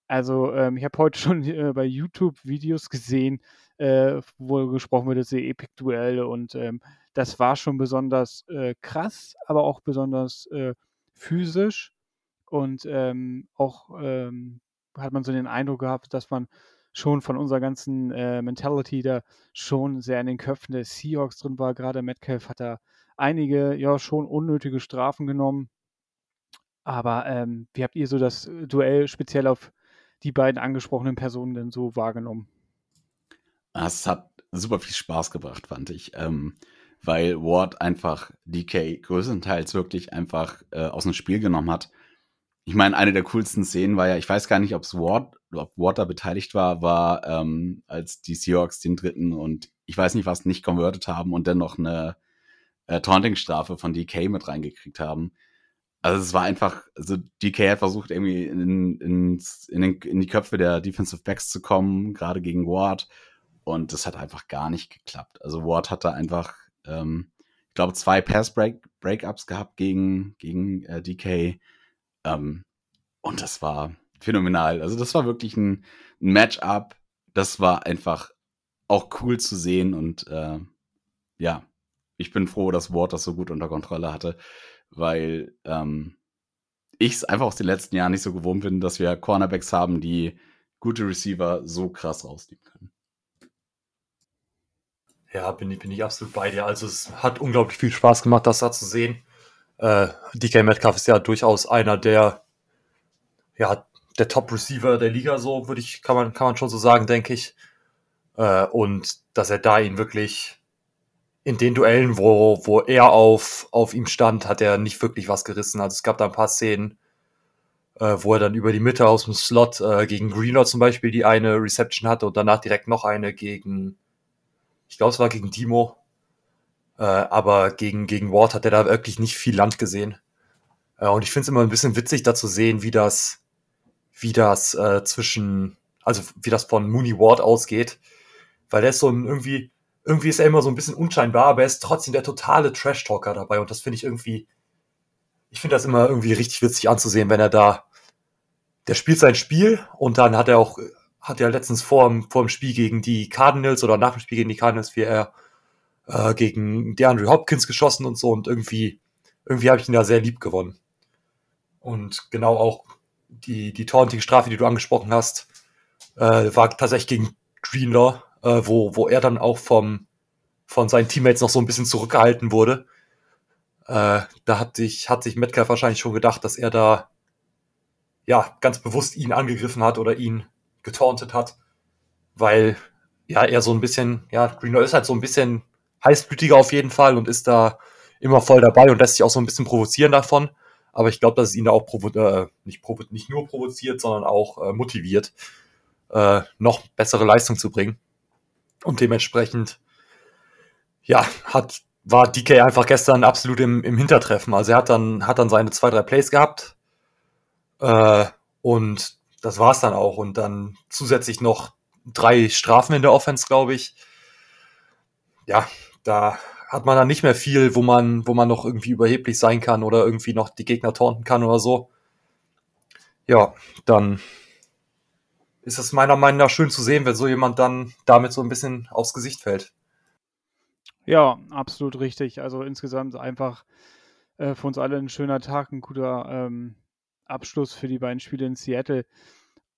Also ähm, ich habe heute schon äh, bei YouTube Videos gesehen, äh, wo gesprochen wird, diese Epic-Duelle und ähm, das war schon besonders äh, krass, aber auch besonders äh, physisch und ähm, auch ähm, hat man so den Eindruck gehabt, dass man schon von unserer ganzen äh, Mentality da schon sehr in den Köpfen der Seahawks drin war. Gerade Metcalf hat da einige, ja, schon unnötige Strafen genommen. Aber ähm, wie habt ihr so das äh, Duell speziell auf die beiden angesprochenen Personen denn so wahrgenommen? Es hat super viel Spaß gebracht, fand ich. Ähm, weil Ward einfach DK größtenteils wirklich einfach äh, aus dem Spiel genommen hat ich meine, eine der coolsten Szenen war ja, ich weiß gar nicht, ob es Ward, ob Ward da beteiligt war, war, ähm, als die Seahawks den dritten und ich weiß nicht, was nicht converted haben und dann noch eine äh, Taunting-Strafe von DK mit reingekriegt haben. Also es war einfach, also DK hat versucht, irgendwie in, in, in, den, in die Köpfe der Defensive Backs zu kommen, gerade gegen Ward. Und das hat einfach gar nicht geklappt. Also Ward hat da einfach, ähm, ich glaube, zwei Pass-Breakups gehabt gegen, gegen äh, DK ähm, und das war phänomenal. Also das war wirklich ein, ein Matchup. Das war einfach auch cool zu sehen und äh, ja, ich bin froh, dass Ward das so gut unter Kontrolle hatte, weil ähm, ich es einfach aus den letzten Jahren nicht so gewohnt bin, dass wir Cornerbacks haben, die gute Receiver so krass rausnehmen können. Ja, bin bin ich absolut bei dir. Also es hat unglaublich viel Spaß gemacht, das da zu sehen. Äh, DK Metcalf ist ja durchaus einer der, ja, der Top-Receiver der Liga, so würde ich, kann man, kann man schon so sagen, denke ich. Äh, und dass er da ihn wirklich in den Duellen, wo, wo er auf, auf ihm stand, hat er nicht wirklich was gerissen. Also es gab da ein paar Szenen, äh, wo er dann über die Mitte aus dem Slot äh, gegen Greenlaw zum Beispiel die eine Reception hatte und danach direkt noch eine gegen, ich glaube es war gegen Dimo, äh, aber gegen, gegen Ward hat er da wirklich nicht viel Land gesehen. Äh, und ich finde es immer ein bisschen witzig, da zu sehen, wie das, wie das äh, zwischen, also wie das von Mooney Ward ausgeht. Weil der ist so ein irgendwie, irgendwie ist er immer so ein bisschen unscheinbar, aber er ist trotzdem der totale Trash-Talker dabei. Und das finde ich irgendwie, ich finde das immer irgendwie richtig witzig anzusehen, wenn er da, der spielt sein Spiel und dann hat er auch, hat er letztens vor, vor dem Spiel gegen die Cardinals oder nach dem Spiel gegen die Cardinals, wie er äh, gegen DeAndre Hopkins geschossen und so und irgendwie, irgendwie habe ich ihn da sehr lieb gewonnen. Und genau auch die, die Taunting-Strafe, die du angesprochen hast, äh, war tatsächlich gegen Greenlaw, äh, wo, wo er dann auch vom, von seinen Teammates noch so ein bisschen zurückgehalten wurde. Äh, da hat sich, hat sich Metcalf wahrscheinlich schon gedacht, dass er da ja ganz bewusst ihn angegriffen hat oder ihn getauntet hat, weil ja er so ein bisschen, ja, Greenlaw ist halt so ein bisschen heißblütiger auf jeden Fall und ist da immer voll dabei und lässt sich auch so ein bisschen provozieren davon. Aber ich glaube, dass es ihn da auch provo äh, nicht, provo nicht nur provoziert, sondern auch äh, motiviert, äh, noch bessere Leistung zu bringen. Und dementsprechend, ja, hat, war DK einfach gestern absolut im, im Hintertreffen. Also er hat dann, hat dann seine zwei, drei Plays gehabt. Äh, und das war's dann auch. Und dann zusätzlich noch drei Strafen in der Offense, glaube ich. Ja, da hat man dann nicht mehr viel, wo man, wo man noch irgendwie überheblich sein kann oder irgendwie noch die Gegner taunten kann oder so. ja, dann ist es meiner Meinung nach schön zu sehen, wenn so jemand dann damit so ein bisschen aufs Gesicht fällt. Ja, absolut richtig. Also insgesamt einfach äh, für uns alle ein schöner Tag, ein guter ähm, Abschluss für die beiden Spiele in Seattle.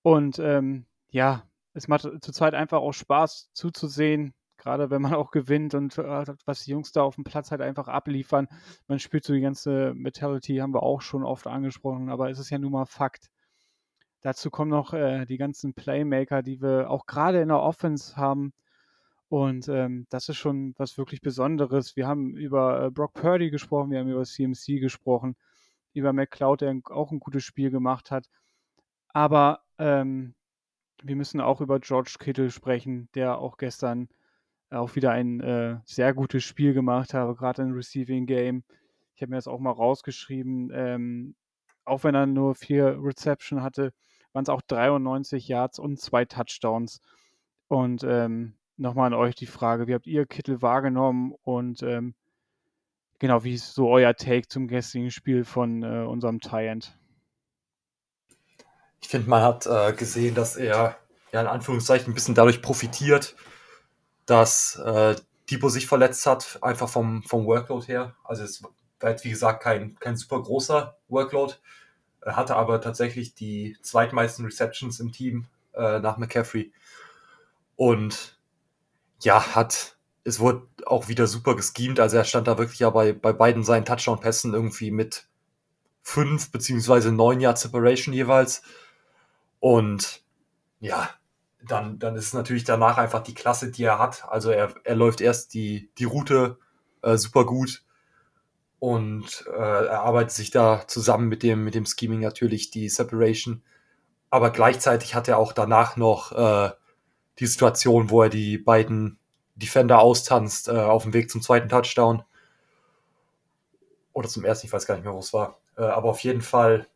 Und ähm, ja, es macht zurzeit einfach auch Spaß zuzusehen, gerade wenn man auch gewinnt und äh, was die Jungs da auf dem Platz halt einfach abliefern. Man spürt so die ganze Mentality, haben wir auch schon oft angesprochen, aber es ist ja nun mal Fakt. Dazu kommen noch äh, die ganzen Playmaker, die wir auch gerade in der Offense haben. Und ähm, das ist schon was wirklich Besonderes. Wir haben über äh, Brock Purdy gesprochen, wir haben über CMC gesprochen, über McCloud, der auch ein gutes Spiel gemacht hat. Aber ähm, wir müssen auch über George Kittle sprechen, der auch gestern auch wieder ein äh, sehr gutes Spiel gemacht hat, gerade im Receiving Game. Ich habe mir das auch mal rausgeschrieben. Ähm, auch wenn er nur vier Reception hatte, waren es auch 93 Yards und zwei Touchdowns. Und ähm, nochmal an euch die Frage, wie habt ihr Kittel wahrgenommen und ähm, genau, wie ist so euer Take zum gestrigen Spiel von äh, unserem Tie-End? Ich finde, man hat äh, gesehen, dass er ja in Anführungszeichen ein bisschen dadurch profitiert, dass äh, Debo sich verletzt hat, einfach vom, vom Workload her. Also es war jetzt, wie gesagt, kein, kein super großer Workload. Er hatte aber tatsächlich die zweitmeisten Receptions im Team äh, nach McCaffrey. Und ja, hat, es wurde auch wieder super geschemt. Also er stand da wirklich ja bei, bei beiden seinen Touchdown-Pässen irgendwie mit fünf beziehungsweise neun Yard Separation jeweils. Und ja, dann, dann ist natürlich danach einfach die Klasse, die er hat. Also er, er läuft erst die, die Route äh, super gut und äh, er arbeitet sich da zusammen mit dem, mit dem Scheming natürlich die Separation. Aber gleichzeitig hat er auch danach noch äh, die Situation, wo er die beiden Defender austanzt äh, auf dem Weg zum zweiten Touchdown. Oder zum ersten, ich weiß gar nicht mehr, wo es war. Äh, aber auf jeden Fall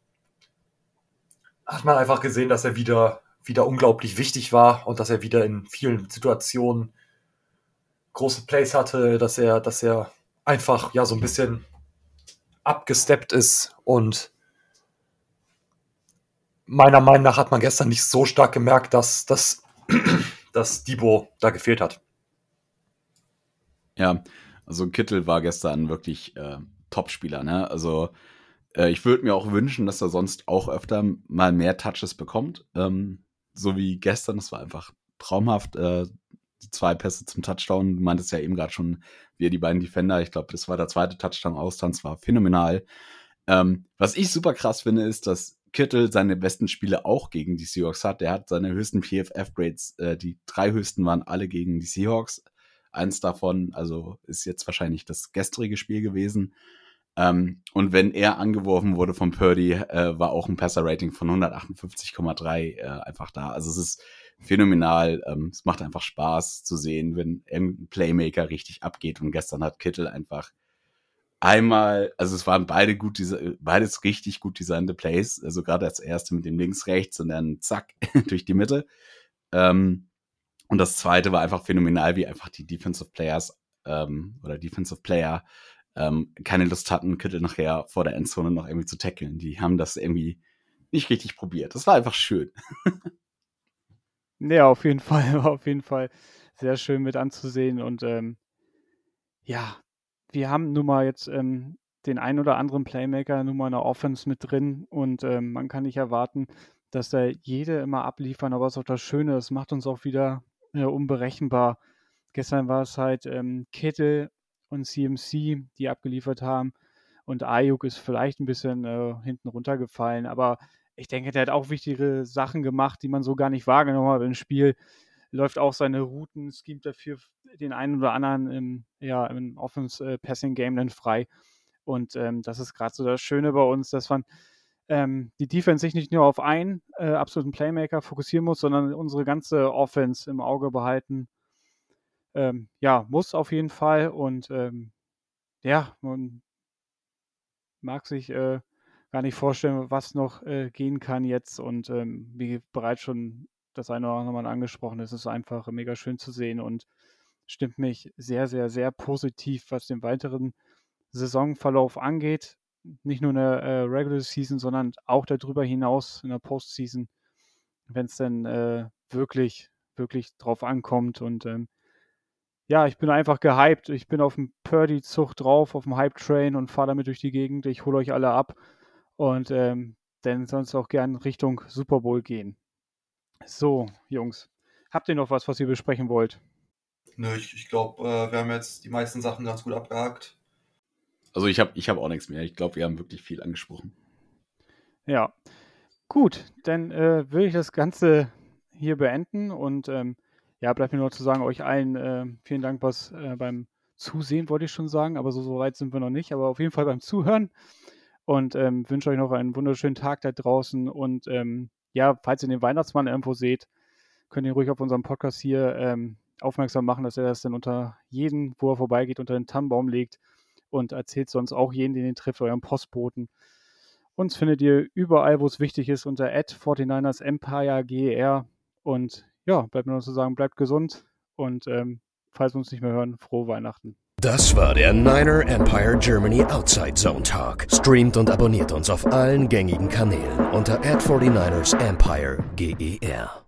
hat man einfach gesehen, dass er wieder, wieder unglaublich wichtig war und dass er wieder in vielen Situationen große Plays hatte, dass er, dass er einfach ja so ein bisschen abgesteppt ist und meiner Meinung nach hat man gestern nicht so stark gemerkt, dass, dass, dass Debo da gefehlt hat. Ja, also Kittel war gestern wirklich äh, Topspieler, ne? Also äh, ich würde mir auch wünschen, dass er sonst auch öfter mal mehr Touches bekommt. Ähm, so wie gestern, das war einfach traumhaft. Äh, die zwei Pässe zum Touchdown, du meintest ja eben gerade schon, wie er die beiden Defender, ich glaube, das war der zweite Touchdown-Austanz, war phänomenal. Ähm, was ich super krass finde, ist, dass Kittel seine besten Spiele auch gegen die Seahawks hat. Der hat seine höchsten PFF-Grades, äh, die drei höchsten waren alle gegen die Seahawks. Eins davon, also ist jetzt wahrscheinlich das gestrige Spiel gewesen. Ähm, und wenn er angeworfen wurde von Purdy, äh, war auch ein Passer-Rating von 158,3 äh, einfach da. Also es ist phänomenal. Ähm, es macht einfach Spaß zu sehen, wenn ein Playmaker richtig abgeht. Und gestern hat Kittel einfach einmal, also es waren beide gut, beides richtig gut designte Plays. Also gerade als erste mit dem links, rechts und dann zack durch die Mitte. Ähm, und das zweite war einfach phänomenal, wie einfach die Defensive Players ähm, oder Defensive Player ähm, keine Lust hatten, Kittel nachher vor der Endzone noch irgendwie zu tackeln. Die haben das irgendwie nicht richtig probiert. Das war einfach schön. ja, auf jeden Fall, auf jeden Fall sehr schön mit anzusehen. Und ähm, ja, wir haben nun mal jetzt ähm, den ein oder anderen Playmaker nun mal in der Offense mit drin und ähm, man kann nicht erwarten, dass da jede immer abliefern, aber es ist auch das Schöne, das macht uns auch wieder äh, unberechenbar. Gestern war es halt ähm, Kittel und CMC, die abgeliefert haben. Und Ayuk ist vielleicht ein bisschen äh, hinten runtergefallen, aber ich denke, der hat auch wichtige Sachen gemacht, die man so gar nicht wahrgenommen hat im Spiel. Läuft auch seine Routen, schemt dafür den einen oder anderen im, ja, im Offense-Passing-Game dann frei. Und ähm, das ist gerade so das Schöne bei uns, dass man ähm, die Defense sich nicht nur auf einen äh, absoluten Playmaker fokussieren muss, sondern unsere ganze Offense im Auge behalten ähm, ja, muss auf jeden Fall. Und ähm, ja, man mag sich äh, gar nicht vorstellen, was noch äh, gehen kann jetzt. Und ähm, wie bereits schon das eine oder andere Mal angesprochen ist, ist einfach mega schön zu sehen und stimmt mich sehr, sehr, sehr positiv, was den weiteren Saisonverlauf angeht. nicht nur in der äh, Regular Season, sondern auch darüber hinaus in der Postseason, wenn es dann äh, wirklich, wirklich drauf ankommt. Und ähm, ja, ich bin einfach gehypt. Ich bin auf dem Purdy-Zug drauf, auf dem Hype-Train und fahre damit durch die Gegend. Ich hole euch alle ab und ähm, dann sonst auch gern Richtung Super Bowl gehen. So, Jungs, habt ihr noch was, was ihr besprechen wollt? Nö, ich, ich glaube, äh, wir haben jetzt die meisten Sachen ganz gut abgehakt. Also ich habe ich hab auch nichts mehr. Ich glaube, wir haben wirklich viel angesprochen. Ja, gut, dann äh, würde ich das Ganze hier beenden und ähm, ja, bleibt mir nur zu sagen, euch allen äh, vielen Dank was äh, beim Zusehen, wollte ich schon sagen, aber so, so weit sind wir noch nicht, aber auf jeden Fall beim Zuhören und ähm, wünsche euch noch einen wunderschönen Tag da draußen und ähm, ja, falls ihr den Weihnachtsmann irgendwo seht, könnt ihr ruhig auf unserem Podcast hier ähm, aufmerksam machen, dass er das dann unter jeden, wo er vorbeigeht, unter den Tannenbaum legt und erzählt sonst auch jeden, den ihr trifft, eurem Postboten. Uns findet ihr überall, wo es wichtig ist, unter 49ers Empire GER und ja, bleibt mir noch zu sagen, bleibt gesund und ähm, falls wir uns nicht mehr hören, frohe Weihnachten. Das war der Niner Empire Germany Outside Zone Talk. Streamt und abonniert uns auf allen gängigen Kanälen unter ad 49 ersempire GER.